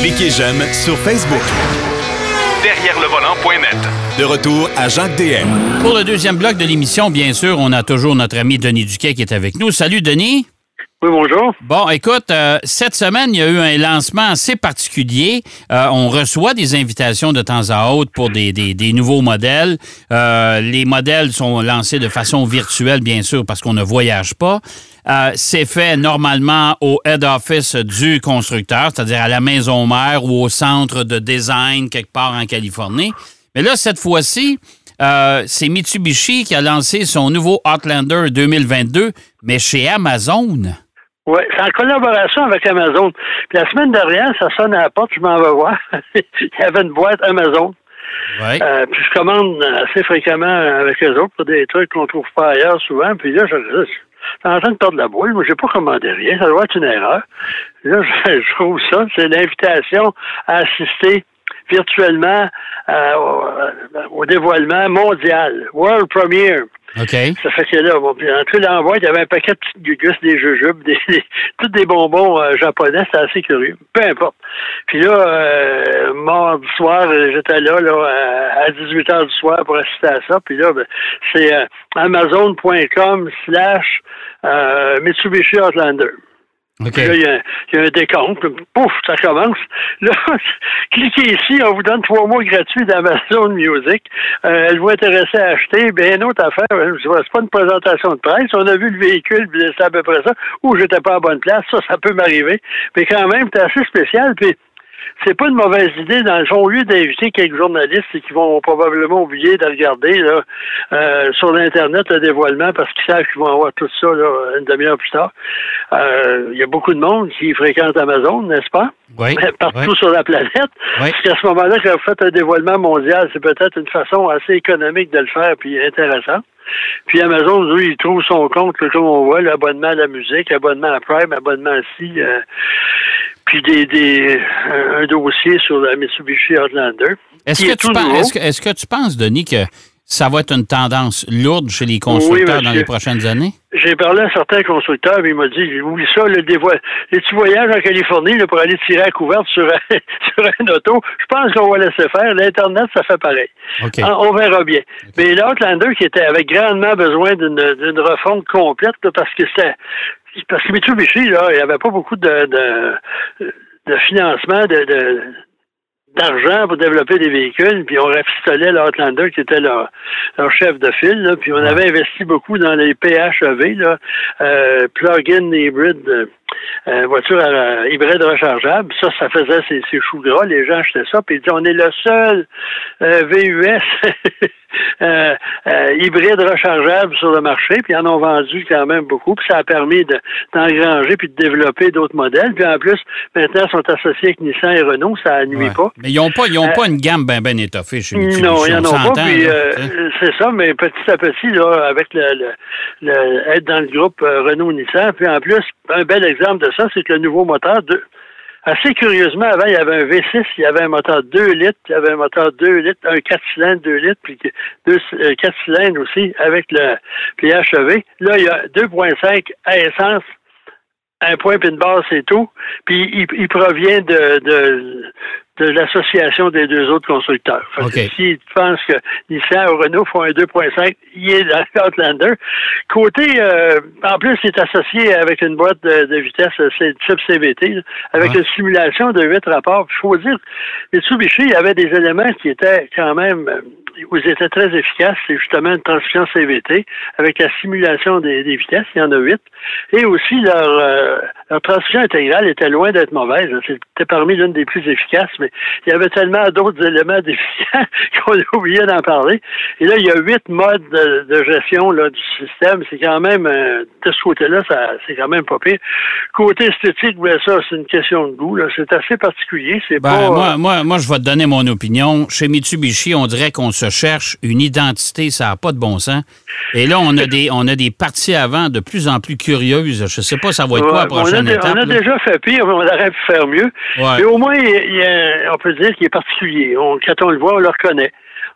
Cliquez j'aime sur Facebook. Derrière le volant.net. De retour à Jacques DM. Pour le deuxième bloc de l'émission, bien sûr, on a toujours notre ami Denis Duquet qui est avec nous. Salut Denis. Oui, bonjour. Bon, écoute, euh, cette semaine, il y a eu un lancement assez particulier. Euh, on reçoit des invitations de temps à autre pour des, des, nouveaux modèles. Euh, les modèles sont lancés de façon virtuelle, bien sûr, parce qu'on ne voyage pas. C'est fait normalement au head office du constructeur, c'est-à-dire à la maison mère ou au centre de design quelque part en Californie. Mais là, cette fois-ci, c'est Mitsubishi qui a lancé son nouveau Outlander 2022, mais chez Amazon. Oui, c'est en collaboration avec Amazon. Puis la semaine dernière, ça sonne à la porte, je m'en vais voir. Il y avait une boîte Amazon. Ouais. Euh, puis je commande assez fréquemment avec eux autres pour des trucs qu'on trouve pas ailleurs souvent. Puis là, je, en train de perdre la boule. Moi, j'ai pas commandé rien. Ça doit être une erreur. Là, je, trouve ça. C'est l'invitation à assister virtuellement euh, au, dévoilement mondial, World Premiere. Ça fait que là, bon, puis en tout l'envoi, il y avait un paquet de petites gugus, des jujubes, des, des, tous des bonbons euh, japonais, c'était assez curieux. Peu importe. Puis là, euh, mardi soir, j'étais là, là, à 18 h du soir pour assister à ça. Puis là, ben, c'est euh, amazon.com slash Mitsubishi Outlander. Okay. Là, il y, a, il y, a, un décompte. Pouf, ça commence. Là, cliquez ici, on vous donne trois mois gratuits d'Amazon Music. Euh, elle vous intéresser à acheter. Bien, une autre affaire, c'est pas une présentation de presse. On a vu le véhicule, c'est à peu près ça. Ou j'étais pas à bonne place. Ça, ça peut m'arriver. Mais quand même, c'est assez spécial. Puis c'est pas une mauvaise idée. Dans le fond, au lieu d'inviter quelques journalistes qui vont probablement oublier de regarder là, euh, sur l'Internet le dévoilement parce qu'ils savent qu'ils vont avoir tout ça là, une demi-heure plus tard. Euh, il y a beaucoup de monde qui fréquente Amazon, n'est-ce pas? Oui. Partout oui. sur la planète. Oui. Parce qu'à ce moment-là, quand vous faites un dévoilement mondial, c'est peut-être une façon assez économique de le faire puis intéressante. Puis Amazon, lui, il trouve son compte, là, comme on voit, l'abonnement à la musique, l'abonnement à Prime, abonnement à ci, euh, puis des, des, un, dossier sur la Mitsubishi Outlander. Est-ce que, tu penses, est-ce, que, est-ce que tu penses, Denis, que ça va être une tendance lourde chez les constructeurs oui, dans les prochaines années? J'ai parlé à certains constructeurs, et il m'a dit, oublie ça, le dévoile. Les petits voyages en Californie là, pour aller tirer à couverte sur un, sur un auto, je pense qu'on va laisser faire. L'Internet, ça fait pareil. Okay. On, on, verra bien. Okay. Mais l'Outlander, qui était avec grandement besoin d'une, d'une refonte complète, là, parce que c'était parce que Mitsubishi, là, il n'y avait pas beaucoup de, de, de financement, de, de d'argent pour développer des véhicules, puis on rafistolait l'Outlander qui était leur, leur chef de file, là, puis on avait investi beaucoup dans les PHEV, là, euh, plug-in hybride, euh, voiture à, hybride rechargeable. Ça, ça faisait ses, ses choux gras, les gens achetaient ça, puis ils disaient, on est le seul euh, VUS euh, hybride rechargeable sur le marché, puis ils en ont vendu quand même beaucoup, puis ça a permis de, d'engranger puis de développer d'autres modèles, puis en plus, maintenant, ils sont associés avec Nissan et Renault, ça nuit ouais. pas. Mais ils n'ont pas, ils ont pas une gamme bien ben étoffée chez Mitsubishi. Non, ils n'en ont pas. Puis, euh, c'est ça, mais petit à petit, là, avec le, le, le être dans le groupe euh, Renault-Nissan, puis en plus, un bel exemple de ça, c'est que le nouveau moteur, de, assez curieusement, avant, il y avait un V6, il y avait un moteur 2 litres, il y avait un moteur 2 litres, un 4 cylindres 2 litres, puis deux, euh, 4 cylindres aussi avec le PHEV. Là, il y a 2.5 à essence un point puis une barre, c'est tout. Puis il, il provient de, de, de l'association des deux autres constructeurs. Okay. que si tu penses que Nissan ou Renault font un 2.5, il est dans Outlander. Côté, euh, en plus, il est associé avec une boîte de, de vitesse c'est type CVT, là, avec Ouais. une simulation de 8 rapports. Il faut dire, Mitsubishi, il y avait des éléments qui étaient quand même, euh, où ils étaient très efficaces. C'est justement une transmission CVT avec la simulation des, des vitesses. Il y en a 8. Et aussi, leur, euh, leur transmission intégrale était loin d'être mauvaise. C'était parmi l'une des plus efficaces, mais il y avait tellement d'autres éléments déficients qu'on a oublié d'en parler. Et là, il y a huit modes de, de gestion là, du système. C'est quand même, euh, de ce côté-là, c'est quand même pas pire. Côté esthétique, ben, ça, c'est une question de goût. C'est assez particulier. C'est Ben, pas, moi, moi, moi, je vais te donner mon opinion. Chez Mitsubishi, on dirait qu'on se cherche une identité, ça n'a pas de bon sens. Et là, on a des, on a des parties avant de plus en plus curieuses. Je sais pas, ça va être quoi la prochaine on a, étape. On a là? déjà fait pire, mais on aurait pu faire mieux. Ouais. Mais au moins, il y a, on peut dire qu'il est particulier. On, quand on le voit, on le reconnaît.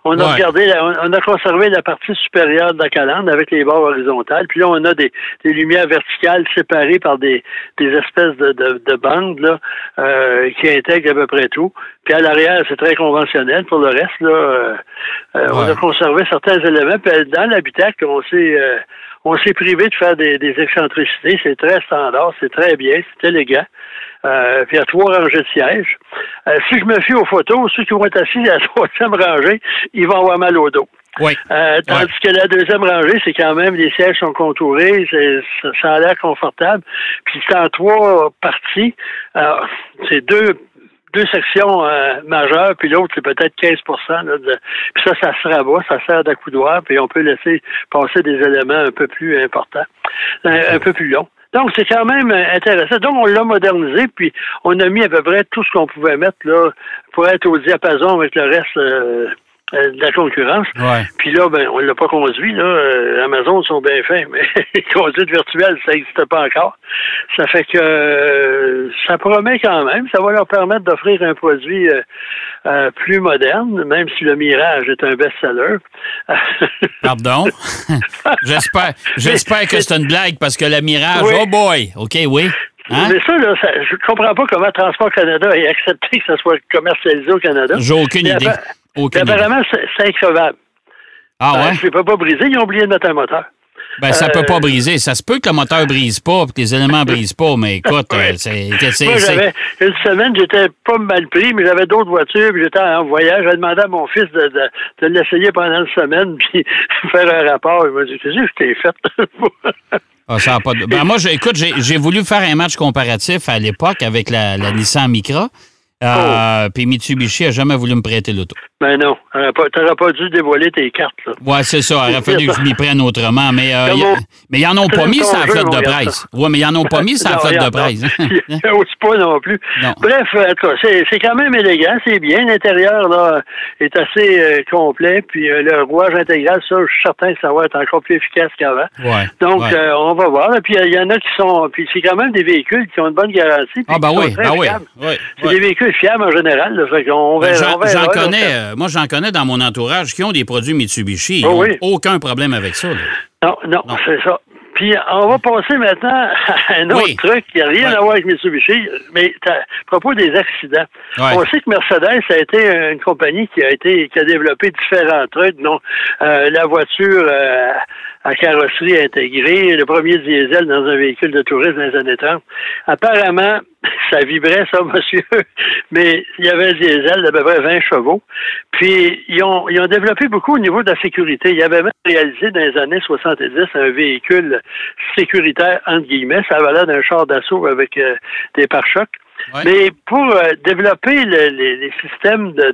On a regardé, on a conservé la partie supérieure de la calandre avec les bords horizontales. Puis là, on a des, lumières verticales séparées par des, espèces de, bandes là, euh, qui intègrent à peu près tout. Puis à l'arrière, c'est très conventionnel. Pour le reste, là, euh, euh, on a conservé certains éléments. Puis dans l'habitacle, on s'est on s'est privé de faire des, des excentricités. C'est très standard, c'est très bien, c'est élégant. Euh, puis il y a trois rangées de sièges. Euh, si je me fie aux photos, ceux qui vont être assis à la troisième rangée, ils vont avoir mal au dos. Oui. Euh, tandis que la deuxième rangée, c'est quand même les sièges sont contourés, ça, ça, a l'air confortable. Puis c'est en trois parties. c'est deux deux sections majeures, puis l'autre, c'est peut-être 15 de, Puis ça, ça se rabat, ça sert d'accoudoir, puis on peut laisser passer des éléments un peu plus importants, un peu plus longs. Donc, c'est quand même intéressant. Donc, on l'a modernisé, puis on a mis à peu près tout ce qu'on pouvait mettre là pour être au diapason avec le reste euh, euh, de la concurrence. Puis là, ben, on l'a pas conduit. Là. Euh, Amazon sont bien faits, mais conduite virtuelle, ça n'existe pas encore. Ça fait que ça promet quand même. Ça va leur permettre d'offrir un produit plus moderne, même si le Mirage est un best-seller. Pardon? j'espère, j'espère que c'est une blague parce que le Mirage, oh boy! OK, oui. Hein? Mais ça, là, ça, je comprends pas comment Transport Canada ait accepté que ça soit commercialisé au Canada. J'ai aucune idée. Apparemment, c'est increvable. Ah euh, ouais? je ne peux pas briser, ils ont oublié de mettre un moteur. Ben, ça peut pas euh, briser. Ça se peut que le moteur brise pas, que les éléments brisent pas, mais écoute, euh, c'est. Moi, j'avais une semaine, j'étais pas mal pris, mais j'avais d'autres voitures, puis j'étais en voyage. J'ai demandé à mon fils de, de, l'essayer pendant une semaine, puis faire un rapport. Il m'a dit Qu'est-ce que je t'ai fait? Ah, ça pas de... ben, moi, écoute, j'ai voulu faire un match comparatif à l'époque avec la, la Nissan Micra. Euh, oh. Puis Mitsubishi a jamais voulu me prêter l'auto. Ben non. Tu n'aurais pas dû dévoiler tes cartes. Là. Ouais, c'est ça. Il aurait fallu que je m'y prenne autrement. Mais, euh, mais ils n'en ont pas mis sa flotte de presse. Oui, mais ils n'en ont pas mis sa flotte de presse. Il pas non plus. Bref, c'est quand même élégant. C'est bien. L'intérieur là est assez euh, complet. Puis euh, le rouage intégral, ça, je suis certain que ça va être encore plus efficace qu'avant. Ouais, Donc, on va voir. Puis il y en a qui sont. Puis c'est quand même des véhicules qui ont une bonne garantie. Ah, ben oui. Ben oui. C'est des véhicules fiables en général. on J'en connais. Moi, j'en connais dans mon entourage qui ont des produits Mitsubishi. Ils oh aucun problème avec ça. Non, non, c'est ça. Puis on va passer maintenant à un autre truc qui n'a rien à voir avec Mitsubishi, mais à propos des accidents. On sait que Mercedes a été une compagnie qui a été qui a développé différents trucs, dont euh, la voiture euh, à carrosserie intégrée, le premier diesel dans un véhicule de tourisme dans les années 30. Apparemment, ça vibrait, ça, monsieur, mais il y avait un diesel d'à peu près 20 chevaux. Puis, ils ont, ils ont développé beaucoup au niveau de la sécurité. Ils avaient même réalisé dans les années 70 un véhicule sécuritaire, entre guillemets. Ça valait d'un char d'assaut avec euh, des pare-chocs. Mais pour euh, développer les, systèmes de,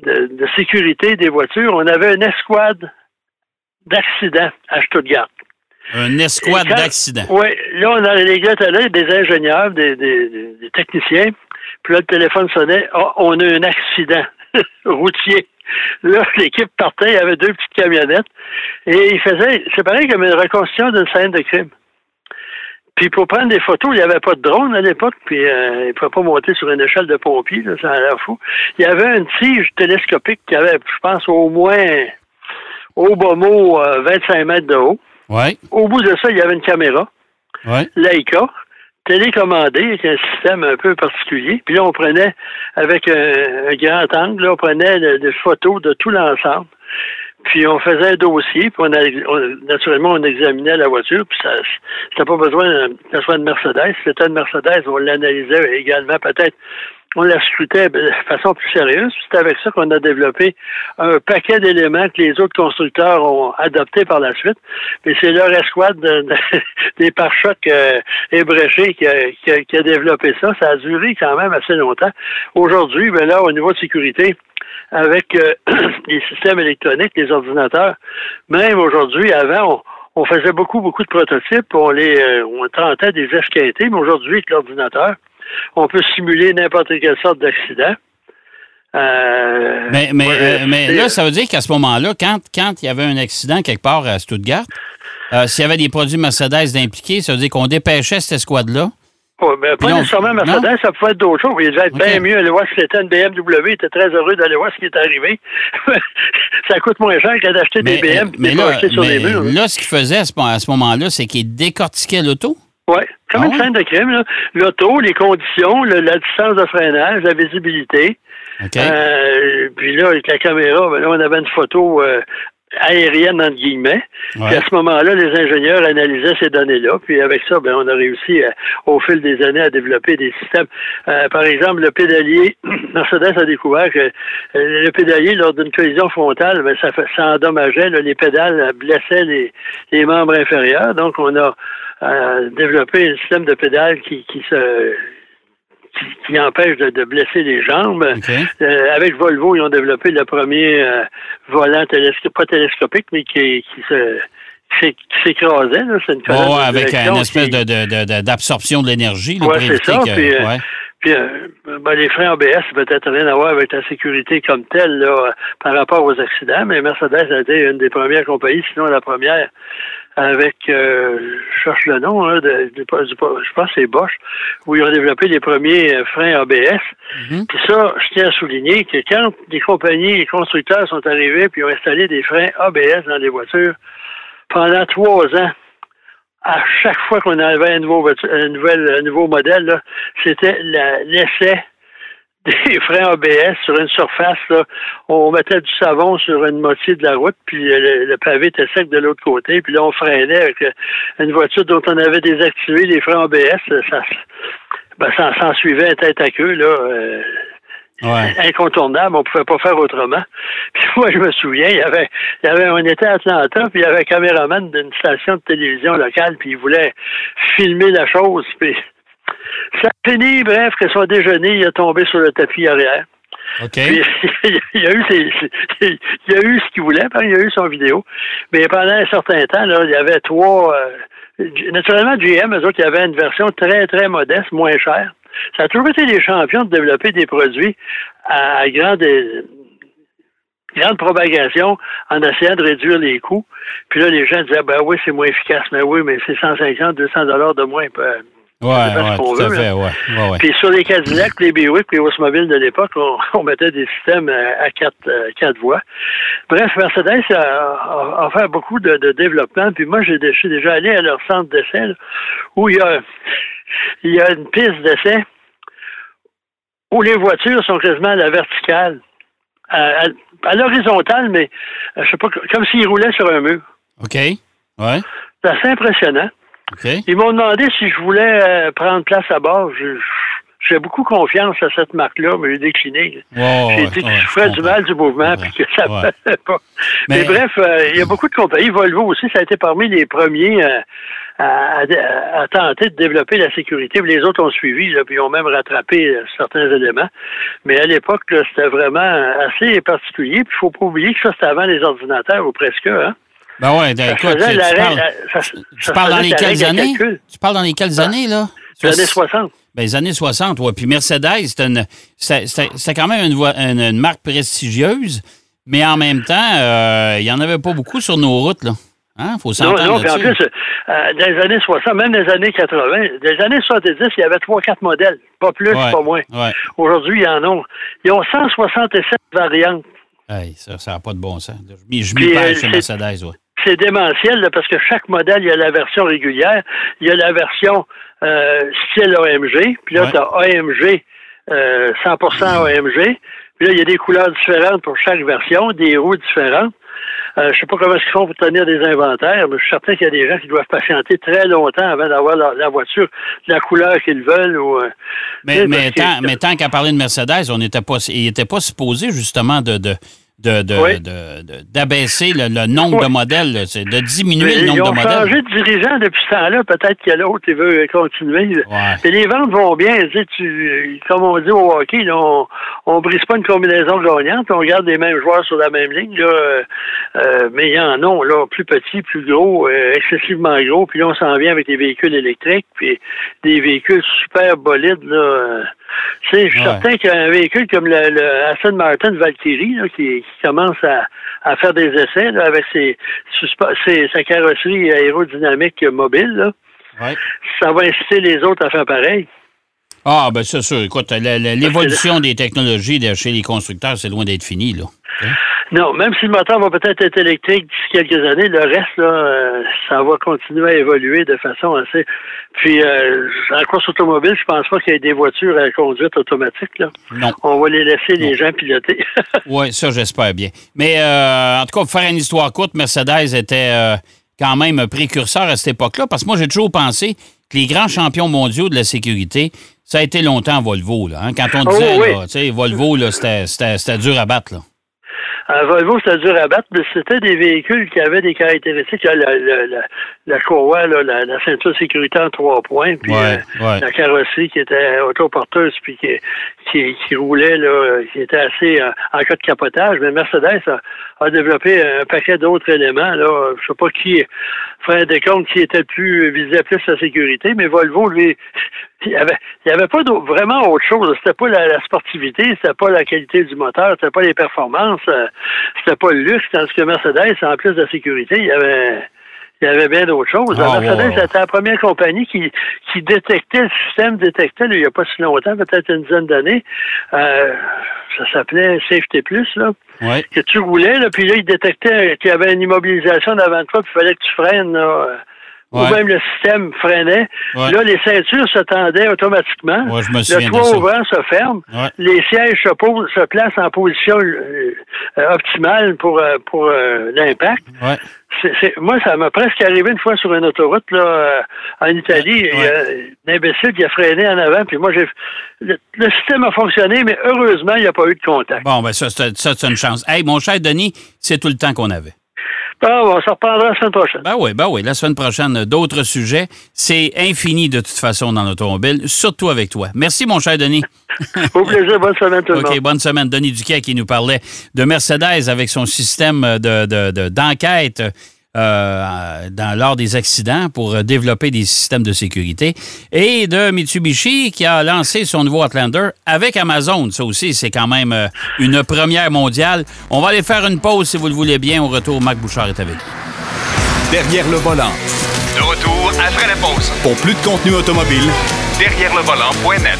de, de sécurité des voitures, on avait une escouade d'accidents à Stuttgart. Un escouade d'accidents. Oui, là, on a les gars là, des ingénieurs, des, des, techniciens. Puis là, le téléphone sonnait. Ah, on a un accident routier. Là, l'équipe partait, il y avait deux petites camionnettes. Et il faisait, c'est pareil comme une reconstitution d'une scène de crime. Puis pour prendre des photos, il n'y avait pas de drone à l'époque, puis euh, il ne pouvait pas monter sur une échelle de pompier, là, ça a l'air fou. Il y avait une tige télescopique qui avait, je pense, au moins au bas mot 25 mètres de haut. Ouais. Au bout de ça, il y avait une caméra. Ouais. Leica, télécommandée, avec un système un peu particulier. Puis là, on prenait, avec un, grand angle, là, on prenait des photos de tout l'ensemble. Puis on faisait un dossier, puis on, naturellement, on examinait la voiture, puis ça c'était pas besoin que ce soit une Mercedes. Si c'était une Mercedes, on l'analysait également peut-être on la scrutait de façon plus sérieuse. C'est avec ça qu'on a développé un paquet d'éléments que les autres constructeurs ont adoptés par la suite. Mais c'est leur escouade des pare-chocs euh, ébréchés qui a, développé ça. Ça a duré quand même assez longtemps. Aujourd'hui, ben là, au niveau de sécurité, avec euh, les systèmes électroniques, les ordinateurs, même aujourd'hui, avant, on, faisait beaucoup, beaucoup de prototypes, on les euh, on tentait des esquintés, mais aujourd'hui, avec l'ordinateur, on peut simuler n'importe quelle sorte d'accident. Euh, mais mais, euh, là, ça veut dire qu'à ce moment-là, quand, quand il y avait un accident quelque part à Stuttgart, euh, s'il y avait des produits Mercedes impliqués, ça veut dire qu'on dépêchait cette escouade-là. Oui, mais pas nécessairement Mercedes, ça pouvait être d'autres choses. Il devait être bien mieux aller voir si c'était une BMW. Il était très heureux d'aller voir ce qui est arrivé. ça coûte moins cher que d'acheter des BM mais là, sur des murs. Là, ce qu'il faisait à ce, moment-là, c'est qu'il décortiquait l'auto? Oui, comme une ah scène de crime. L'auto, les conditions, la distance de freinage, la visibilité. Euh, puis là, avec la caméra, ben là, on avait une photo euh, aérienne, entre guillemets. Puis à ce moment-là, les ingénieurs analysaient ces données-là. Puis avec ça, ben, on a réussi, euh, au fil des années, à développer des systèmes. Euh, par exemple, le pédalier, Mercedes a découvert que euh, le pédalier, lors d'une collision frontale, ben, ça, ça endommageait, les pédales blessaient les, les membres inférieurs. Donc, on a développé un système de pédales qui, qui se qui, empêche de, blesser les jambes. Euh, avec Volvo, ils ont développé le premier euh, volant pas télescopique, mais qui, qui se qui s'écrasait. C'est une oh, avec une espèce d'absorption de, l'énergie. Oui, c'est ça. Puis, euh, puis ben, les freins ABS, peut-être rien à voir avec la sécurité comme telle là, par rapport aux accidents, mais Mercedes a été une des premières compagnies, sinon la première, avec, euh, je cherche le nom, de, je pense que c'est Bosch, où ils ont développé les premiers euh, freins ABS. Mhm. Puis ça, je tiens à souligner que quand les compagnies, les constructeurs sont arrivés puis ont installé des freins ABS dans les voitures, pendant trois ans, à chaque fois qu'on avait un nouveau, un nouvel, un nouveau modèle, c'était l'essai des freins ABS sur une surface. Là, on mettait du savon sur une moitié de la route, puis le, pavé était sec de l'autre côté, puis là, on freinait avec euh, une voiture dont on avait désactivé les freins ABS. Ça, ben, ça s'en suivait tête à queue, là. Euh, incontournable, on pouvait pas faire autrement. Puis moi, je me souviens, il y avait, il y avait, on était à Atlanta, puis il y avait un caméraman d'une station de télévision locale, puis il voulait filmer la chose, puis ça a fini, bref, que son déjeuner, il a tombé sur le tapis arrière. OK. il, a eu il a eu ce qu'il voulait, il a eu son vidéo. Mais pendant un certain temps, là, il y avait trois. Euh, naturellement, GM, eux autres, il y avait une version très, très modeste, moins chère. Ça a toujours été des champions de développer des produits à, grande, grande propagation en essayant de réduire les coûts. Puis là, les gens disaient, ben oui, c'est moins efficace. Mais oui, mais c'est 150, 200 dollars de moins. Ouais, ouais, tout à fait, ouais. ouais, Puis sur les Cadillacs, les Buick, les Oldsmobile de l'époque, on, mettait des systèmes à quatre, euh, quatre voies. Bref, Mercedes a, fait beaucoup de, développement. Puis moi, j'ai déjà allé à leur centre d'essai où il y a, il y a une piste d'essai où les voitures sont quasiment à la verticale, à, l'horizontale, mais je sais pas, comme s'ils roulaient sur un mur. OK. Ouais. C'est assez impressionnant. Ils m'ont demandé si je voulais euh, prendre place à bord. J'ai beaucoup confiance à cette marque-là, mais j'ai décliné. j'ai dit que je ferais du mal du mouvement et que ça ne ouais. pas. Mais, bref, euh, il y a beaucoup de compagnies. Volvo aussi, ça a été parmi les premiers euh, à, tenter de développer la sécurité. Les autres ont suivi, là, puis ont même rattrapé certains éléments. Mais à l'époque, c'était vraiment assez particulier. Puis il faut pas oublier que ça, c'était avant les ordinateurs ou presque. Hein? Ben ouais, ben, écoute, tu, parles, dans les quelles années? Tu parles dans les quelles années, là? Les années 60. Ben, les années 60, oui. Puis Mercedes, c'était quand même une, une, marque prestigieuse, mais en même temps, euh, il n'y en avait pas beaucoup sur nos routes, là. Hein? Faut s'entendre Non, non, puis en plus, euh, dans les années 60, même dans les années 80, dans les années 70, il y avait 3-4 modèles. Pas plus, pas moins. Aujourd'hui, ils en ont. Ils ont 167 variantes. Hey, ça n'a pas de bon sens. Je m'y euh, chez Mercedes, oui c'est démentiel parce que chaque modèle, il y a la version régulière, il y a la version euh, style AMG, puis là, tu as AMG, 100% AMG, puis là, il y a des couleurs différentes pour chaque version, des roues différentes. Euh, je sais pas comment ils font pour tenir des inventaires, mais je suis certain qu'il y a des gens qui doivent patienter très longtemps avant d'avoir la, voiture de la couleur qu'ils veulent. Ou, euh, mais, mais, tant, mais tant qu'à parler de Mercedes, on n'était pas, il n'était pas supposé justement de, de d'abaisser de, de, le, nombre de modèles, c'est de diminuer le nombre de modèles. Ils ont changé de dirigeant depuis ce temps-là. Peut-être que l'autre il veut continuer. Et les ventes vont bien. Tu, comme on dit au hockey, on, on brise pas une combinaison gagnante. On garde les mêmes joueurs sur la même ligne. Là, euh, mais il y en a là, plus petits, plus gros, euh, excessivement gros. Puis là, on s'en vient avec des véhicules électriques, puis des véhicules super bolides. Là, je suis certain qu'un véhicule comme le, Aston Martin Valkyrie, qui, commence à, faire des essais avec ses, sa carrosserie aérodynamique mobile, ça va inciter les autres à faire pareil. Ah, ben c'est sûr. Écoute, l'évolution des technologies chez les constructeurs, c'est loin d'être fini, là. Hein? Non, même si le moteur va peut-être être électrique d'ici quelques années, le reste, là, euh, ça va continuer à évoluer de façon assez. Puis, euh, en course automobile, je pense pas qu'il y ait des voitures à conduite automatique. Là. Non. On va les laisser les gens piloter. oui, ça, j'espère bien. Mais euh, en tout cas, pour faire une histoire courte, Mercedes était euh, quand même précurseur à cette époque-là, parce que moi, j'ai toujours pensé que les grands champions mondiaux de la sécurité, ça a été longtemps Volvo. Là, hein. Quand on oh, disait, tu sais, Volvo, c'était dur à battre. Là. Un Volvo, c'était dur à battre, mais c'était des véhicules qui avaient des caractéristiques. La, la, la, la courroie, là, la, ceinture sécurité en trois points, puis euh, la carrosserie qui était autoporteuse, puis qui, qui, qui, roulait, là, qui était assez euh, en cas de capotage. Mais Mercedes a, a développé un paquet d'autres éléments. Là. Je sais pas qui ferait des comptes qui était le plus plus la sécurité, mais Volvo, lui, il n'y avait, avait pas vraiment autre chose. C'était pas la, sportivité, c'était pas la qualité du moteur, c'était pas les performances, euh, c'était pas le luxe, tandis que Mercedes, en plus de la sécurité, il y avait il y avait bien d'autres choses. Ah, Mercedes, c'était la première compagnie qui, qui détectait, le système détectait, il n'y a pas si longtemps, peut-être une dizaine d'années, euh, ça s'appelait Safety Plus, là, que tu roulais, là, puis là, il détectait qu'il y avait une immobilisation d'avant toi, puis il fallait que tu freines, là, ou même le système freinait. Là, les ceintures se tendaient automatiquement. le toit ouvert se ferme. Les sièges se, se, placent en position euh, euh, optimale pour, euh, pour l'impact. moi, ça m'a presque arrivé une fois sur une autoroute là, en Italie. Il y a un imbécile qui a freiné en avant. Puis moi, j'ai le, système a fonctionné, mais heureusement, il n'y a pas eu de contact. Bon, ben ça, c'est une chance. Hey, mon cher Denis, c'est tout le temps qu'on avait. Ah, on s'en reprendra la semaine prochaine. Ben oui, ben oui. La semaine prochaine, d'autres sujets. C'est infini de toute façon dans l'automobile, surtout avec toi. Merci, mon cher Denis. Au plaisir. Bonne semaine, tout le monde. OK, bonne semaine. Denis Duquet qui nous parlait de Mercedes avec son système d'enquête. De, euh, dans, lors des accidents pour développer des systèmes de sécurité. Et de Mitsubishi qui a lancé son nouveau Outlander avec Amazon. Ça aussi, c'est quand même euh, une première mondiale. On va aller faire une pause si vous le voulez bien. Au retour, Marc Bouchard est avec Derrière le volant. De retour après la pause. Pour plus de contenu automobile, derrière le volant.net.